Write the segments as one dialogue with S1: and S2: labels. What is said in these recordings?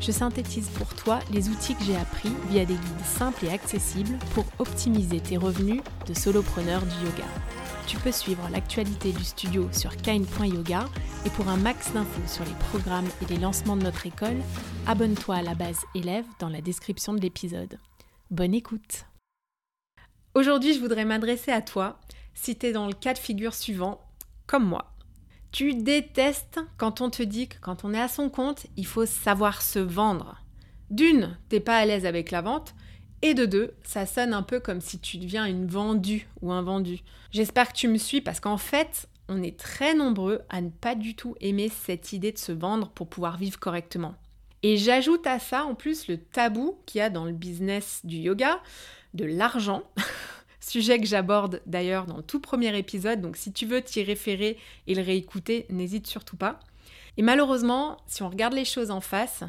S1: je synthétise pour toi les outils que j'ai appris via des guides simples et accessibles pour optimiser tes revenus de solopreneur du yoga. Tu peux suivre l'actualité du studio sur kain.yoga et pour un max d'infos sur les programmes et les lancements de notre école, abonne-toi à la base élève dans la description de l'épisode. Bonne écoute Aujourd'hui, je voudrais m'adresser à toi si tu dans le cas de figure suivant, comme moi. Tu détestes quand on te dit que quand on est à son compte, il faut savoir se vendre. D'une, t'es pas à l'aise avec la vente. Et de deux, ça sonne un peu comme si tu deviens une vendue ou un vendu. J'espère que tu me suis parce qu'en fait, on est très nombreux à ne pas du tout aimer cette idée de se vendre pour pouvoir vivre correctement. Et j'ajoute à ça en plus le tabou qu'il y a dans le business du yoga, de l'argent. Sujet que j'aborde d'ailleurs dans le tout premier épisode, donc si tu veux t'y référer et le réécouter, n'hésite surtout pas. Et malheureusement, si on regarde les choses en face,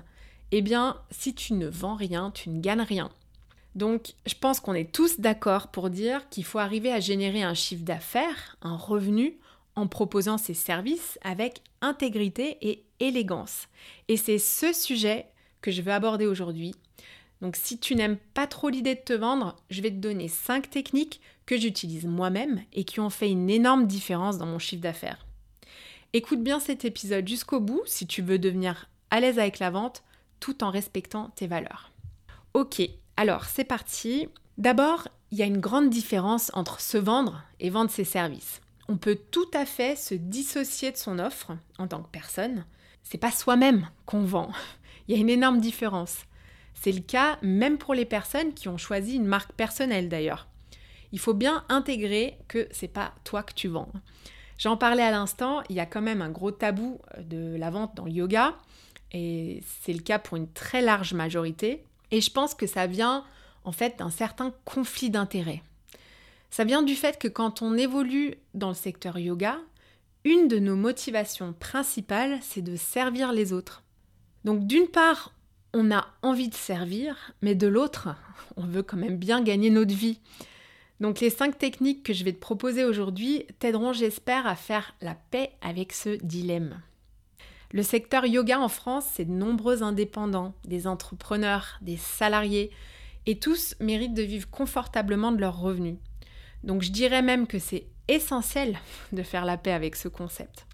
S1: eh bien, si tu ne vends rien, tu ne gagnes rien. Donc, je pense qu'on est tous d'accord pour dire qu'il faut arriver à générer un chiffre d'affaires, un revenu, en proposant ses services avec intégrité et élégance. Et c'est ce sujet que je veux aborder aujourd'hui donc si tu n'aimes pas trop l'idée de te vendre, je vais te donner 5 techniques que j'utilise moi-même et qui ont fait une énorme différence dans mon chiffre d'affaires. Écoute bien cet épisode jusqu'au bout si tu veux devenir à l'aise avec la vente tout en respectant tes valeurs. Ok, alors c'est parti. D'abord, il y a une grande différence entre se vendre et vendre ses services. On peut tout à fait se dissocier de son offre en tant que personne. C'est pas soi-même qu'on vend. Il y a une énorme différence. C'est le cas même pour les personnes qui ont choisi une marque personnelle d'ailleurs. Il faut bien intégrer que c'est pas toi que tu vends. J'en parlais à l'instant, il y a quand même un gros tabou euh, de la vente dans le yoga et c'est le cas pour une très large majorité et je pense que ça vient en fait d'un certain conflit d'intérêts. Ça vient du fait que quand on évolue dans le secteur yoga, une de nos motivations principales, c'est de servir les autres. Donc d'une part, on a envie de servir, mais de l'autre, on veut quand même bien gagner notre vie. Donc les cinq techniques que je vais te proposer aujourd'hui t'aideront, j'espère, à faire la paix avec ce dilemme. Le secteur yoga en France, c'est de nombreux indépendants, des entrepreneurs, des salariés, et tous méritent de vivre confortablement de leurs revenus. Donc je dirais même que c'est essentiel de faire la paix avec ce concept.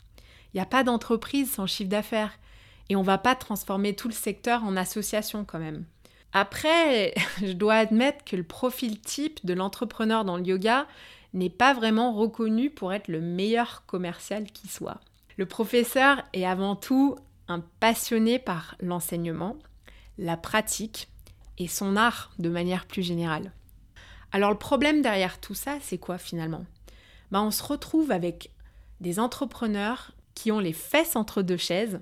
S1: Il n'y a pas d'entreprise sans chiffre d'affaires. Et on va pas transformer tout le secteur en association quand même. Après, je dois admettre que le profil type de l'entrepreneur dans le yoga n'est pas vraiment reconnu pour être le meilleur commercial qui soit. Le professeur est avant tout un passionné par l'enseignement, la pratique et son art de manière plus générale. Alors le problème derrière tout ça, c'est quoi finalement? Ben, On se retrouve avec des entrepreneurs qui ont les fesses entre deux chaises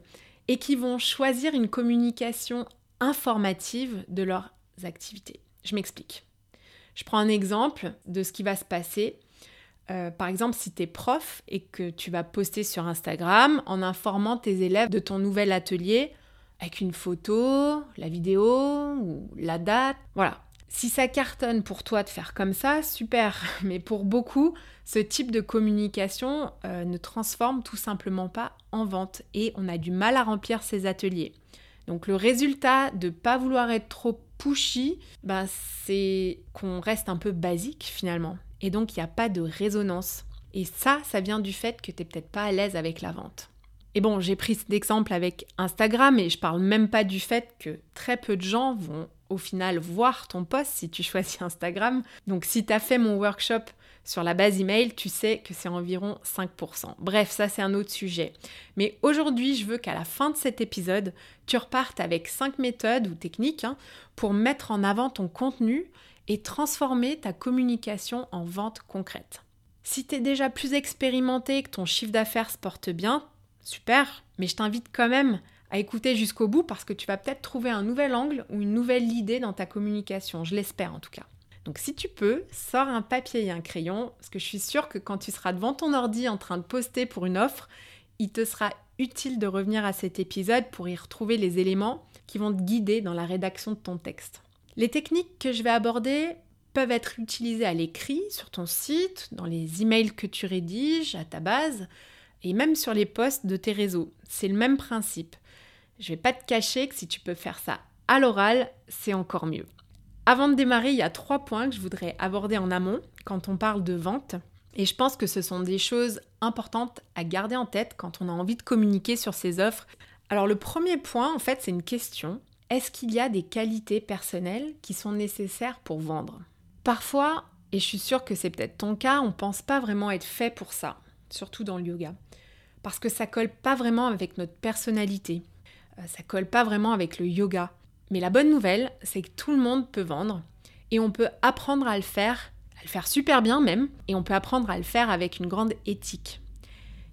S1: et qui vont choisir une communication informative de leurs activités. Je m'explique. Je prends un exemple de ce qui va se passer. Euh, par exemple, si tu es prof et que tu vas poster sur Instagram en informant tes élèves de ton nouvel atelier avec une photo, la vidéo ou la date. Voilà, si ça cartonne pour toi de faire comme ça, super. Mais pour beaucoup, ce type de communication euh, ne transforme tout simplement pas en vente et on a du mal à remplir ses ateliers. Donc le résultat de pas vouloir être trop pushy, ben, c'est qu'on reste un peu basique finalement. Et donc il n'y a pas de résonance. Et ça, ça vient du fait que tu n'es peut-être pas à l'aise avec la vente. Et bon, j'ai pris cet exemple avec Instagram et je parle même pas du fait que très peu de gens vont au final voir ton post si tu choisis Instagram. Donc si tu as fait mon workshop sur la base email, tu sais que c'est environ 5%. Bref, ça c'est un autre sujet. Mais aujourd'hui, je veux qu'à la fin de cet épisode, tu repartes avec 5 méthodes ou techniques hein, pour mettre en avant ton contenu et transformer ta communication en vente concrète. Si tu es déjà plus expérimenté, que ton chiffre d'affaires se porte bien, super, mais je t'invite quand même à écouter jusqu'au bout parce que tu vas peut-être trouver un nouvel angle ou une nouvelle idée dans ta communication, je l'espère en tout cas. Donc si tu peux, sors un papier et un crayon, parce que je suis sûre que quand tu seras devant ton ordi en train de poster pour une offre, il te sera utile de revenir à cet épisode pour y retrouver les éléments qui vont te guider dans la rédaction de ton texte. Les techniques que je vais aborder peuvent être utilisées à l'écrit, sur ton site, dans les emails que tu rédiges, à ta base, et même sur les posts de tes réseaux. C'est le même principe. Je vais pas te cacher que si tu peux faire ça à l'oral, c'est encore mieux. Avant de démarrer, il y a trois points que je voudrais aborder en amont quand on parle de vente. Et je pense que ce sont des choses importantes à garder en tête quand on a envie de communiquer sur ses offres. Alors le premier point, en fait, c'est une question. Est-ce qu'il y a des qualités personnelles qui sont nécessaires pour vendre? Parfois, et je suis sûre que c'est peut-être ton cas, on ne pense pas vraiment être fait pour ça, surtout dans le yoga. Parce que ça colle pas vraiment avec notre personnalité. Euh, ça colle pas vraiment avec le yoga. Mais la bonne nouvelle, c'est que tout le monde peut vendre et on peut apprendre à le faire, à le faire super bien même, et on peut apprendre à le faire avec une grande éthique.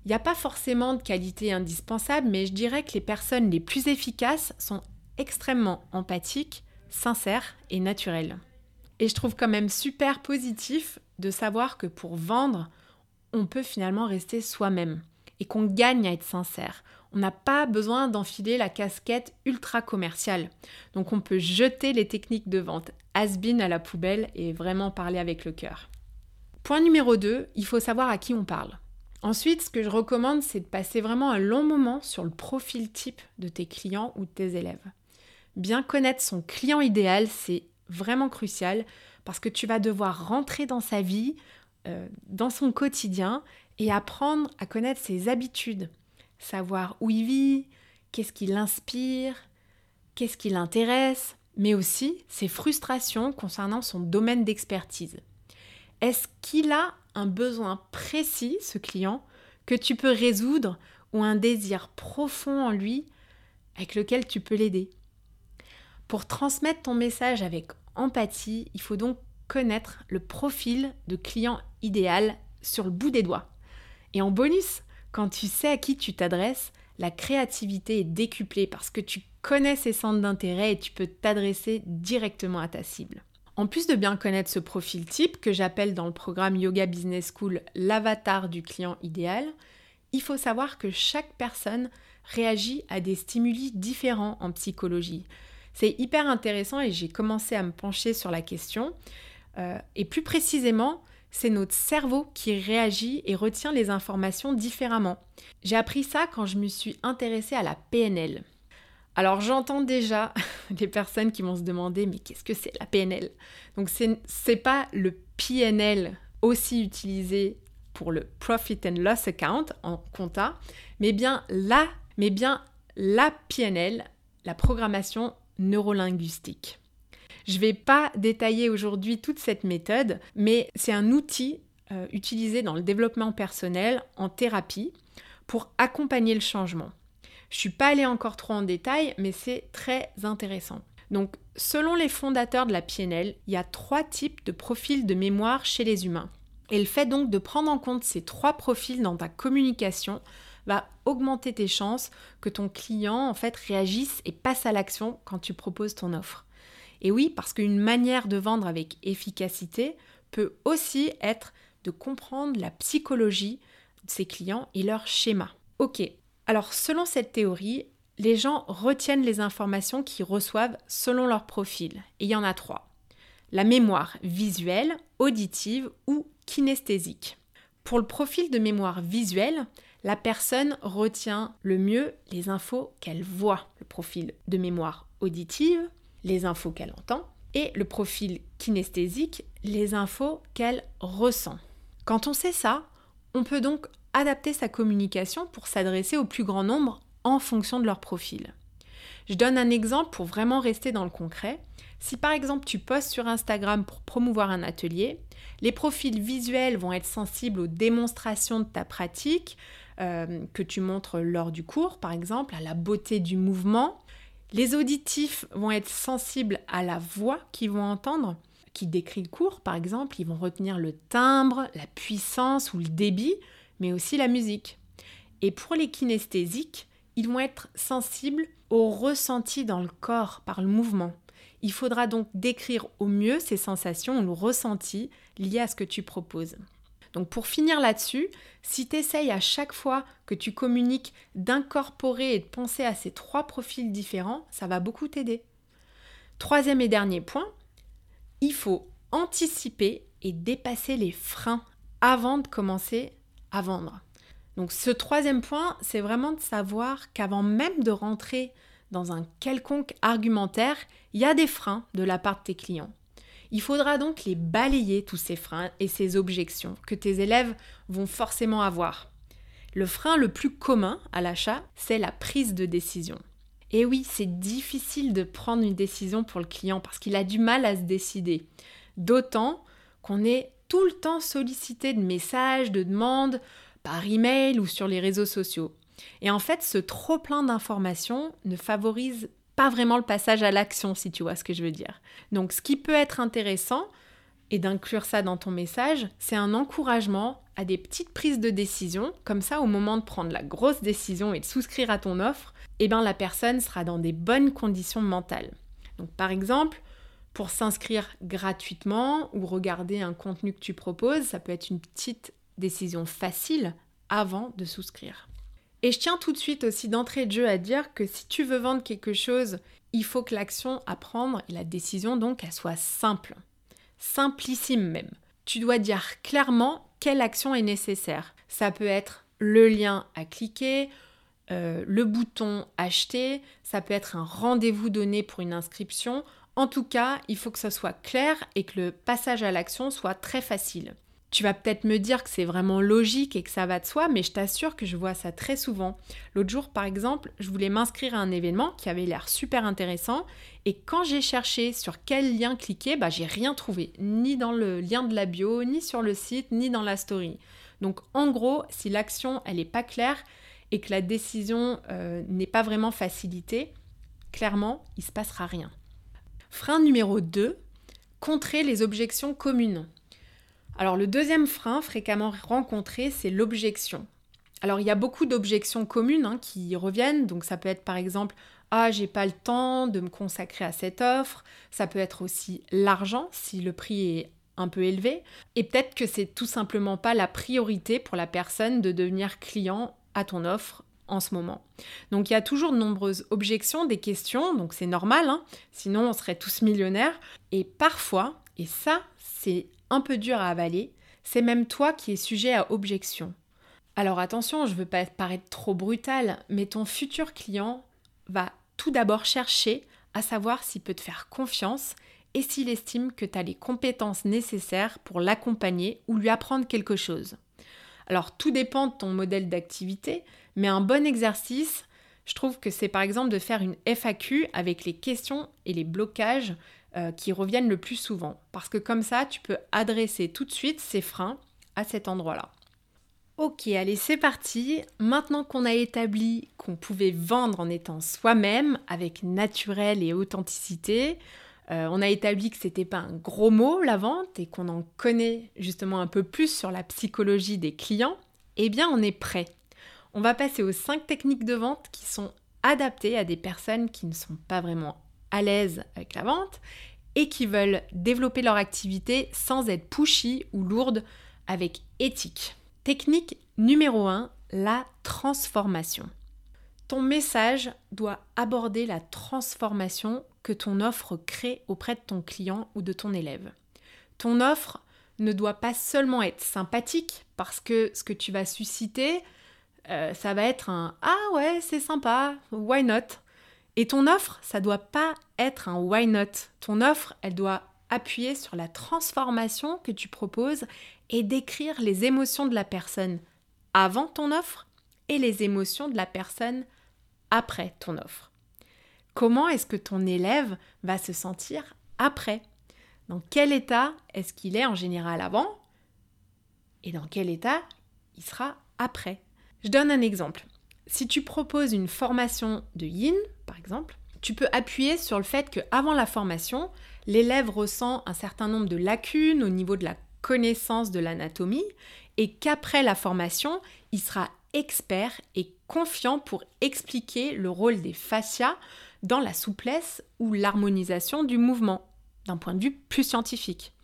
S1: Il n'y a pas forcément de qualité indispensable, mais je dirais que les personnes les plus efficaces sont extrêmement empathiques, sincères et naturelles. Et je trouve quand même super positif de savoir que pour vendre, on peut finalement rester soi-même et qu'on gagne à être sincère on n'a pas besoin d'enfiler la casquette ultra commerciale. Donc on peut jeter les techniques de vente has-been à la poubelle et vraiment parler avec le cœur. Point numéro 2, il faut savoir à qui on parle. Ensuite, ce que je recommande, c'est de passer vraiment un long moment sur le profil type de tes clients ou de tes élèves. Bien connaître son client idéal, c'est vraiment crucial parce que tu vas devoir rentrer dans sa vie, euh, dans son quotidien et apprendre à connaître ses habitudes, savoir où il vit, qu'est-ce qui l'inspire, qu'est-ce qui l'intéresse, mais aussi ses frustrations concernant son domaine d'expertise. Est-ce qu'il a un besoin précis, ce client, que tu peux résoudre ou un désir profond en lui avec lequel tu peux l'aider? Pour transmettre ton message avec empathie, il faut donc connaître le profil de client idéal sur le bout des doigts. Et en bonus, quand tu sais à qui tu t'adresses, la créativité est décuplée parce que tu connais ses centres d'intérêt et tu peux t'adresser directement à ta cible. En plus de bien connaître ce profil type que j'appelle dans le programme Yoga Business School l'avatar du client idéal, il faut savoir que chaque personne réagit à des stimuli différents en psychologie. C'est hyper intéressant et j'ai commencé à me pencher sur la question. Euh, et plus précisément, c'est notre cerveau qui réagit et retient les informations différemment. J'ai appris ça quand je me suis intéressée à la PNL. Alors j'entends déjà des personnes qui vont se demander mais qu'est-ce que c'est la PNL Donc c'est pas le PNL aussi utilisé pour le Profit and Loss Account en compta, mais bien la, mais bien la PNL, la programmation neurolinguistique. Je ne vais pas détailler aujourd'hui toute cette méthode, mais c'est un outil euh, utilisé dans le développement personnel, en thérapie, pour accompagner le changement. Je ne suis pas allée encore trop en détail, mais c'est très intéressant. Donc, selon les fondateurs de la PNL, il y a trois types de profils de mémoire chez les humains. Et le fait donc de prendre en compte ces trois profils dans ta communication va augmenter tes chances que ton client en fait réagisse et passe à l'action quand tu proposes ton offre. Et oui, parce qu'une manière de vendre avec efficacité peut aussi être de comprendre la psychologie de ses clients et leur schéma. Ok, alors selon cette théorie, les gens retiennent les informations qu'ils reçoivent selon leur profil. Et il y en a trois. La mémoire visuelle, auditive ou kinesthésique. Pour le profil de mémoire visuelle, la personne retient le mieux les infos qu'elle voit. Le profil de mémoire auditive, les infos qu'elle entend, et le profil kinesthésique, les infos qu'elle ressent. Quand on sait ça, on peut donc adapter sa communication pour s'adresser au plus grand nombre en fonction de leur profil. Je donne un exemple pour vraiment rester dans le concret. Si par exemple tu postes sur Instagram pour promouvoir un atelier, les profils visuels vont être sensibles aux démonstrations de ta pratique euh, que tu montres lors du cours, par exemple, à la beauté du mouvement, les auditifs vont être sensibles à la voix qu'ils vont entendre, qui décrit le cours par exemple, ils vont retenir le timbre, la puissance ou le débit, mais aussi la musique. Et pour les kinesthésiques, ils vont être sensibles au ressenti dans le corps par le mouvement. Il faudra donc décrire au mieux ces sensations ou le ressenti liés à ce que tu proposes. Donc pour finir là-dessus, si tu essayes à chaque fois que tu communiques d'incorporer et de penser à ces trois profils différents, ça va beaucoup t'aider. Troisième et dernier point, il faut anticiper et dépasser les freins avant de commencer à vendre. Donc ce troisième point, c'est vraiment de savoir qu'avant même de rentrer dans un quelconque argumentaire, il y a des freins de la part de tes clients. Il faudra donc les balayer, tous ces freins et ces objections que tes élèves vont forcément avoir. Le frein le plus commun à l'achat, c'est la prise de décision. Et oui, c'est difficile de prendre une décision pour le client parce qu'il a du mal à se décider. D'autant qu'on est tout le temps sollicité de messages, de demandes, par email ou sur les réseaux sociaux. Et en fait, ce trop plein d'informations ne favorise pas vraiment le passage à l'action, si tu vois ce que je veux dire. Donc, ce qui peut être intéressant, et d'inclure ça dans ton message, c'est un encouragement à des petites prises de décision. Comme ça, au moment de prendre la grosse décision et de souscrire à ton offre, eh bien, la personne sera dans des bonnes conditions mentales. Donc, par exemple, pour s'inscrire gratuitement ou regarder un contenu que tu proposes, ça peut être une petite décision facile avant de souscrire. Et je tiens tout de suite aussi d'entrée de jeu à dire que si tu veux vendre quelque chose, il faut que l'action à prendre et la décision donc elle soit simple, simplissime même. Tu dois dire clairement quelle action est nécessaire. Ça peut être le lien à cliquer, euh, le bouton acheter, ça peut être un rendez-vous donné pour une inscription. En tout cas, il faut que ce soit clair et que le passage à l'action soit très facile. Tu vas peut-être me dire que c'est vraiment logique et que ça va de soi, mais je t'assure que je vois ça très souvent. L'autre jour, par exemple, je voulais m'inscrire à un événement qui avait l'air super intéressant, et quand j'ai cherché sur quel lien cliquer, bah j'ai rien trouvé, ni dans le lien de la bio, ni sur le site, ni dans la story. Donc en gros, si l'action elle n'est pas claire et que la décision euh, n'est pas vraiment facilitée, clairement, il se passera rien. Frein numéro 2, contrer les objections communes. Alors le deuxième frein fréquemment rencontré, c'est l'objection. Alors il y a beaucoup d'objections communes hein, qui reviennent, donc ça peut être par exemple ah j'ai pas le temps de me consacrer à cette offre, ça peut être aussi l'argent si le prix est un peu élevé, et peut-être que c'est tout simplement pas la priorité pour la personne de devenir client à ton offre en ce moment. Donc il y a toujours de nombreuses objections, des questions, donc c'est normal, hein, sinon on serait tous millionnaires, et parfois, et ça c'est un peu dur à avaler, c'est même toi qui es sujet à objection. Alors attention, je veux pas paraître trop brutal, mais ton futur client va tout d'abord chercher à savoir s'il peut te faire confiance et s'il estime que tu as les compétences nécessaires pour l'accompagner ou lui apprendre quelque chose. Alors tout dépend de ton modèle d'activité, mais un bon exercice, je trouve que c'est par exemple de faire une FAQ avec les questions et les blocages euh, qui reviennent le plus souvent. Parce que comme ça, tu peux adresser tout de suite ces freins à cet endroit-là. Ok, allez, c'est parti. Maintenant qu'on a établi qu'on pouvait vendre en étant soi-même, avec naturel et authenticité, euh, on a établi que c'était pas un gros mot la vente et qu'on en connaît justement un peu plus sur la psychologie des clients, eh bien on est prêt. On va passer aux 5 techniques de vente qui sont adaptées à des personnes qui ne sont pas vraiment à l'aise avec la vente et qui veulent développer leur activité sans être pushy ou lourde avec éthique. Technique numéro 1, la transformation. Ton message doit aborder la transformation que ton offre crée auprès de ton client ou de ton élève. Ton offre ne doit pas seulement être sympathique parce que ce que tu vas susciter, euh, ça va être un Ah ouais, c'est sympa, why not? Et ton offre, ça doit pas être un why not. Ton offre, elle doit appuyer sur la transformation que tu proposes et décrire les émotions de la personne avant ton offre et les émotions de la personne après ton offre. Comment est-ce que ton élève va se sentir après? Dans quel état est-ce qu'il est en général avant? Et dans quel état il sera après? Je donne un exemple. Si tu proposes une formation de yin, par exemple, tu peux appuyer sur le fait qu'avant la formation, l'élève ressent un certain nombre de lacunes au niveau de la connaissance de l'anatomie et qu'après la formation, il sera expert et confiant pour expliquer le rôle des fascias dans la souplesse ou l'harmonisation du mouvement, d'un point de vue plus scientifique.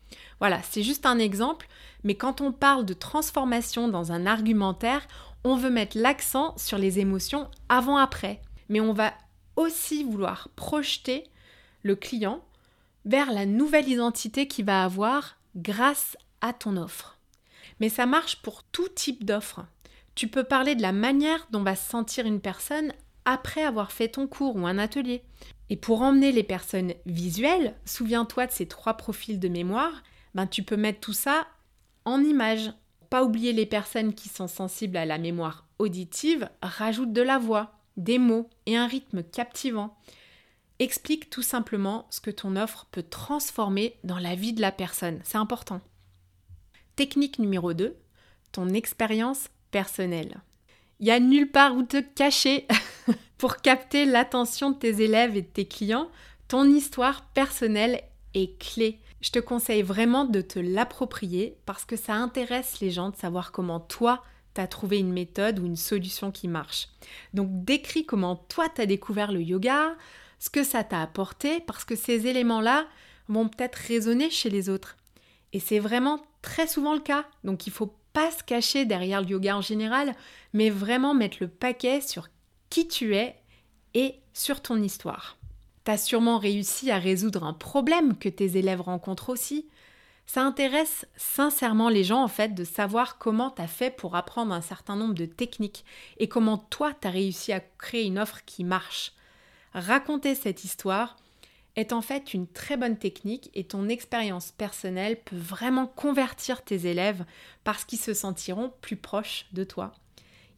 S1: Voilà, c'est juste un exemple, mais quand on parle de transformation dans un argumentaire, on veut mettre l'accent sur les émotions avant-après, mais on va aussi vouloir projeter le client vers la nouvelle identité qu'il va avoir grâce à ton offre. Mais ça marche pour tout type d'offre. Tu peux parler de la manière dont va se sentir une personne après avoir fait ton cours ou un atelier. Et pour emmener les personnes visuelles, souviens-toi de ces trois profils de mémoire, ben tu peux mettre tout ça en images. Pas oublier les personnes qui sont sensibles à la mémoire auditive, rajoute de la voix, des mots et un rythme captivant. Explique tout simplement ce que ton offre peut transformer dans la vie de la personne. C'est important. Technique numéro 2, ton expérience personnelle. Il n'y a nulle part où te cacher pour capter l'attention de tes élèves et de tes clients. Ton histoire personnelle est clé. Je te conseille vraiment de te l'approprier parce que ça intéresse les gens de savoir comment toi, tu as trouvé une méthode ou une solution qui marche. Donc décris comment toi, tu as découvert le yoga, ce que ça t'a apporté, parce que ces éléments-là vont peut-être résonner chez les autres. Et c'est vraiment très souvent le cas. Donc il faut pas se cacher derrière le yoga en général, mais vraiment mettre le paquet sur qui tu es et sur ton histoire. Tu as sûrement réussi à résoudre un problème que tes élèves rencontrent aussi. Ça intéresse sincèrement les gens en fait de savoir comment tu as fait pour apprendre un certain nombre de techniques et comment toi tu as réussi à créer une offre qui marche. Raconter cette histoire, est en fait une très bonne technique et ton expérience personnelle peut vraiment convertir tes élèves parce qu'ils se sentiront plus proches de toi.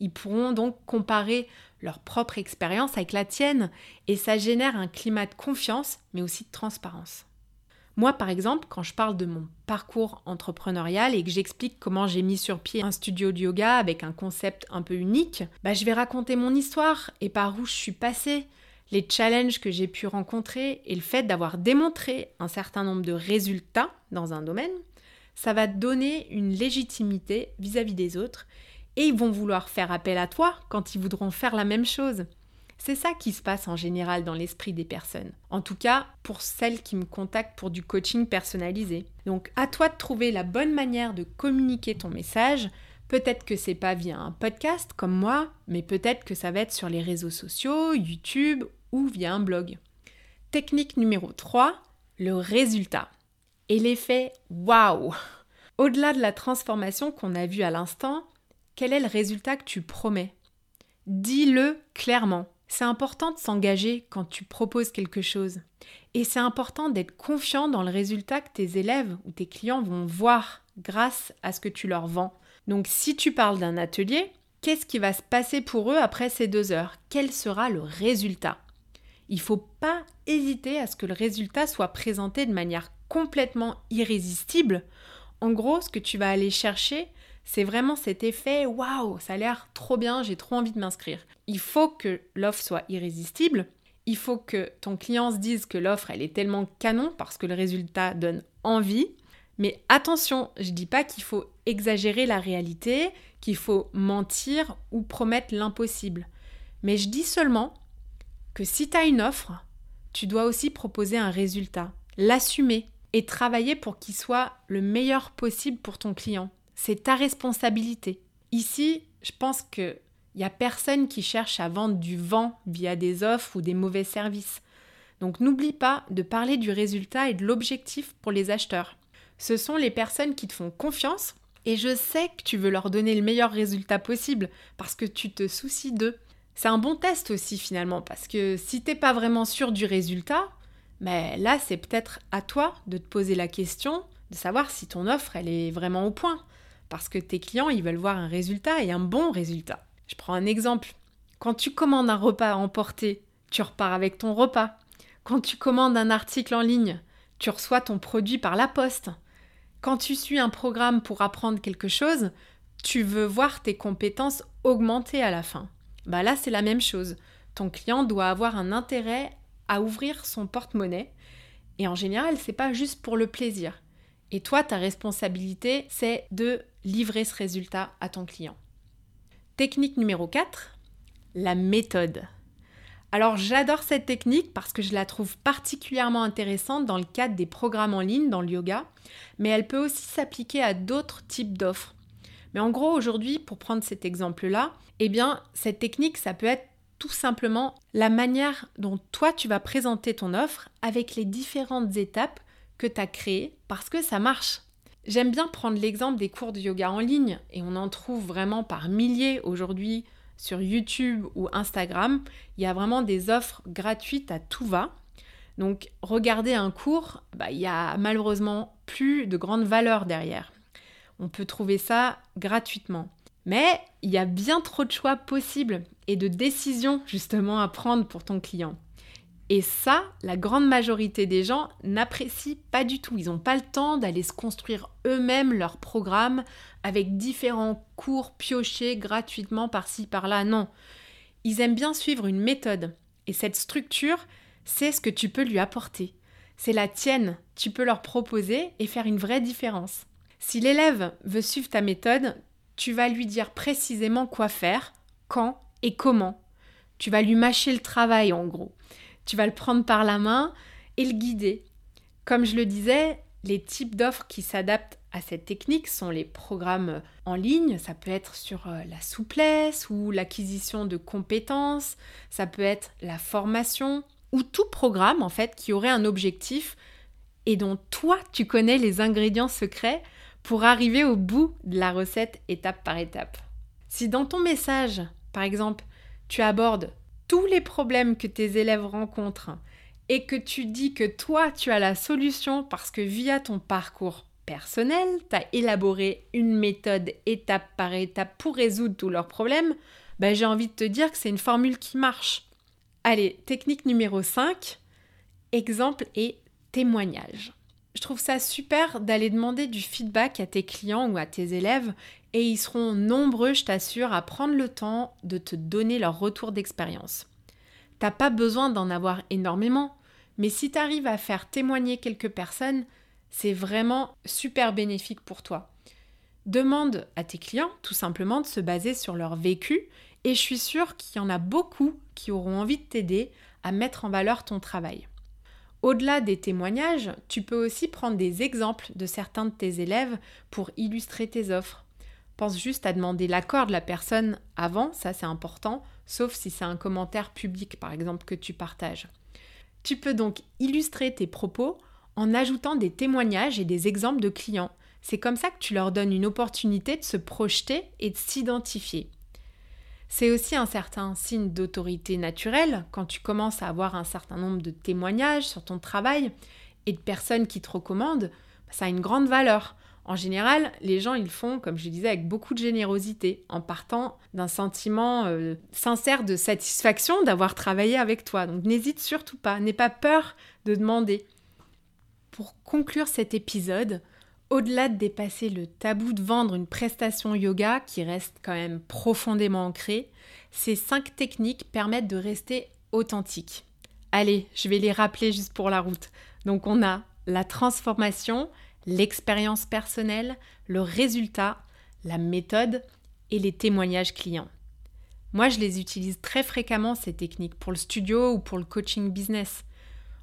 S1: Ils pourront donc comparer leur propre expérience avec la tienne et ça génère un climat de confiance mais aussi de transparence. Moi, par exemple, quand je parle de mon parcours entrepreneurial et que j'explique comment j'ai mis sur pied un studio de yoga avec un concept un peu unique, bah, je vais raconter mon histoire et par où je suis passée, les challenges que j'ai pu rencontrer et le fait d'avoir démontré un certain nombre de résultats dans un domaine, ça va donner une légitimité vis-à-vis des autres et ils vont vouloir faire appel à toi quand ils voudront faire la même chose. C'est ça qui se passe en général dans l'esprit des personnes. En tout cas, pour celles qui me contactent pour du coaching personnalisé. Donc, à toi de trouver la bonne manière de communiquer ton message. Peut-être que c'est pas via un podcast comme moi, mais peut-être que ça va être sur les réseaux sociaux, YouTube ou via un blog. Technique numéro 3, le résultat. Et l'effet waouh Au-delà de la transformation qu'on a vue à l'instant, quel est le résultat que tu promets? Dis-le clairement. C'est important de s'engager quand tu proposes quelque chose. Et c'est important d'être confiant dans le résultat que tes élèves ou tes clients vont voir grâce à ce que tu leur vends. Donc si tu parles d'un atelier, qu'est-ce qui va se passer pour eux après ces deux heures? Quel sera le résultat? Il ne faut pas hésiter à ce que le résultat soit présenté de manière complètement irrésistible. En gros, ce que tu vas aller chercher, c'est vraiment cet effet waouh, ça a l'air trop bien, j'ai trop envie de m'inscrire. Il faut que l'offre soit irrésistible. Il faut que ton client se dise que l'offre elle est tellement canon parce que le résultat donne envie. Mais attention, je dis pas qu'il faut exagérer la réalité, qu'il faut mentir ou promettre l'impossible. Mais je dis seulement que si tu as une offre, tu dois aussi proposer un résultat, l'assumer et travailler pour qu'il soit le meilleur possible pour ton client. C'est ta responsabilité. Ici, je pense qu'il n'y a personne qui cherche à vendre du vent via des offres ou des mauvais services. Donc n'oublie pas de parler du résultat et de l'objectif pour les acheteurs. Ce sont les personnes qui te font confiance et je sais que tu veux leur donner le meilleur résultat possible parce que tu te soucies d'eux. C'est un bon test aussi finalement, parce que si t'es pas vraiment sûr du résultat, mais là c'est peut-être à toi de te poser la question de savoir si ton offre elle est vraiment au point. Parce que tes clients ils veulent voir un résultat et un bon résultat. Je prends un exemple. Quand tu commandes un repas à emporter, tu repars avec ton repas. Quand tu commandes un article en ligne, tu reçois ton produit par la poste. Quand tu suis un programme pour apprendre quelque chose, tu veux voir tes compétences augmenter à la fin. Bah là, c'est la même chose. Ton client doit avoir un intérêt à ouvrir son porte-monnaie. Et en général, c'est pas juste pour le plaisir. Et toi, ta responsabilité, c'est de livrer ce résultat à ton client. Technique numéro 4, la méthode. Alors j'adore cette technique parce que je la trouve particulièrement intéressante dans le cadre des programmes en ligne dans le yoga, mais elle peut aussi s'appliquer à d'autres types d'offres. Mais en gros aujourd'hui, pour prendre cet exemple-là, eh bien cette technique, ça peut être tout simplement la manière dont toi tu vas présenter ton offre avec les différentes étapes que tu as créées parce que ça marche. J'aime bien prendre l'exemple des cours de yoga en ligne et on en trouve vraiment par milliers aujourd'hui sur YouTube ou Instagram, il y a vraiment des offres gratuites à tout va. Donc regarder un cours, bah, il y a malheureusement plus de grande valeur derrière. On peut trouver ça gratuitement. Mais il y a bien trop de choix possibles et de décisions justement à prendre pour ton client. Et ça, la grande majorité des gens n'apprécient pas du tout. Ils n'ont pas le temps d'aller se construire eux-mêmes leur programme avec différents cours piochés gratuitement par-ci par-là. Non. Ils aiment bien suivre une méthode. Et cette structure, c'est ce que tu peux lui apporter. C'est la tienne. Tu peux leur proposer et faire une vraie différence. Si l'élève veut suivre ta méthode, tu vas lui dire précisément quoi faire, quand et comment. Tu vas lui mâcher le travail en gros. Tu vas le prendre par la main et le guider. Comme je le disais, les types d'offres qui s'adaptent à cette technique sont les programmes en ligne, ça peut être sur euh, la souplesse ou l'acquisition de compétences, ça peut être la formation ou tout programme en fait qui aurait un objectif et dont toi tu connais les ingrédients secrets pour arriver au bout de la recette étape par étape. Si dans ton message, par exemple, tu abordes tous les problèmes que tes élèves rencontrent et que tu dis que toi, tu as la solution parce que via ton parcours personnel, tu as élaboré une méthode étape par étape pour résoudre tous leurs problèmes, ben, j'ai envie de te dire que c'est une formule qui marche. Allez, technique numéro 5, exemple et témoignage. Je trouve ça super d'aller demander du feedback à tes clients ou à tes élèves et ils seront nombreux, je t'assure, à prendre le temps de te donner leur retour d'expérience. T'as pas besoin d'en avoir énormément, mais si tu arrives à faire témoigner quelques personnes, c'est vraiment super bénéfique pour toi. Demande à tes clients tout simplement de se baser sur leur vécu et je suis sûre qu'il y en a beaucoup qui auront envie de t'aider à mettre en valeur ton travail. Au-delà des témoignages, tu peux aussi prendre des exemples de certains de tes élèves pour illustrer tes offres. Pense juste à demander l'accord de la personne avant, ça c'est important, sauf si c'est un commentaire public par exemple que tu partages. Tu peux donc illustrer tes propos en ajoutant des témoignages et des exemples de clients. C'est comme ça que tu leur donnes une opportunité de se projeter et de s'identifier. C'est aussi un certain signe d'autorité naturelle quand tu commences à avoir un certain nombre de témoignages sur ton travail et de personnes qui te recommandent, ça a une grande valeur. En général, les gens, ils font, comme je disais, avec beaucoup de générosité, en partant d'un sentiment euh, sincère de satisfaction d'avoir travaillé avec toi. Donc n'hésite surtout pas, n'aie pas peur de demander. Pour conclure cet épisode, au-delà de dépasser le tabou de vendre une prestation yoga qui reste quand même profondément ancrée, ces cinq techniques permettent de rester authentique. Allez, je vais les rappeler juste pour la route. Donc on a la transformation, l'expérience personnelle, le résultat, la méthode et les témoignages clients. Moi, je les utilise très fréquemment, ces techniques, pour le studio ou pour le coaching business.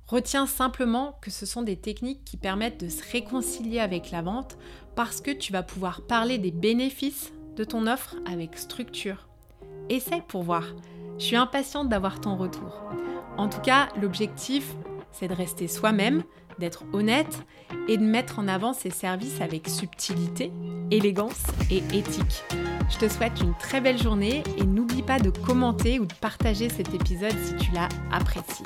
S1: Retiens simplement que ce sont des techniques qui permettent de se réconcilier avec la vente parce que tu vas pouvoir parler des bénéfices de ton offre avec structure. Essaye pour voir. Je suis impatiente d'avoir ton retour. En tout cas, l'objectif, c'est de rester soi-même, d'être honnête et de mettre en avant ses services avec subtilité, élégance et éthique. Je te souhaite une très belle journée et n'oublie pas de commenter ou de partager cet épisode si tu l'as apprécié.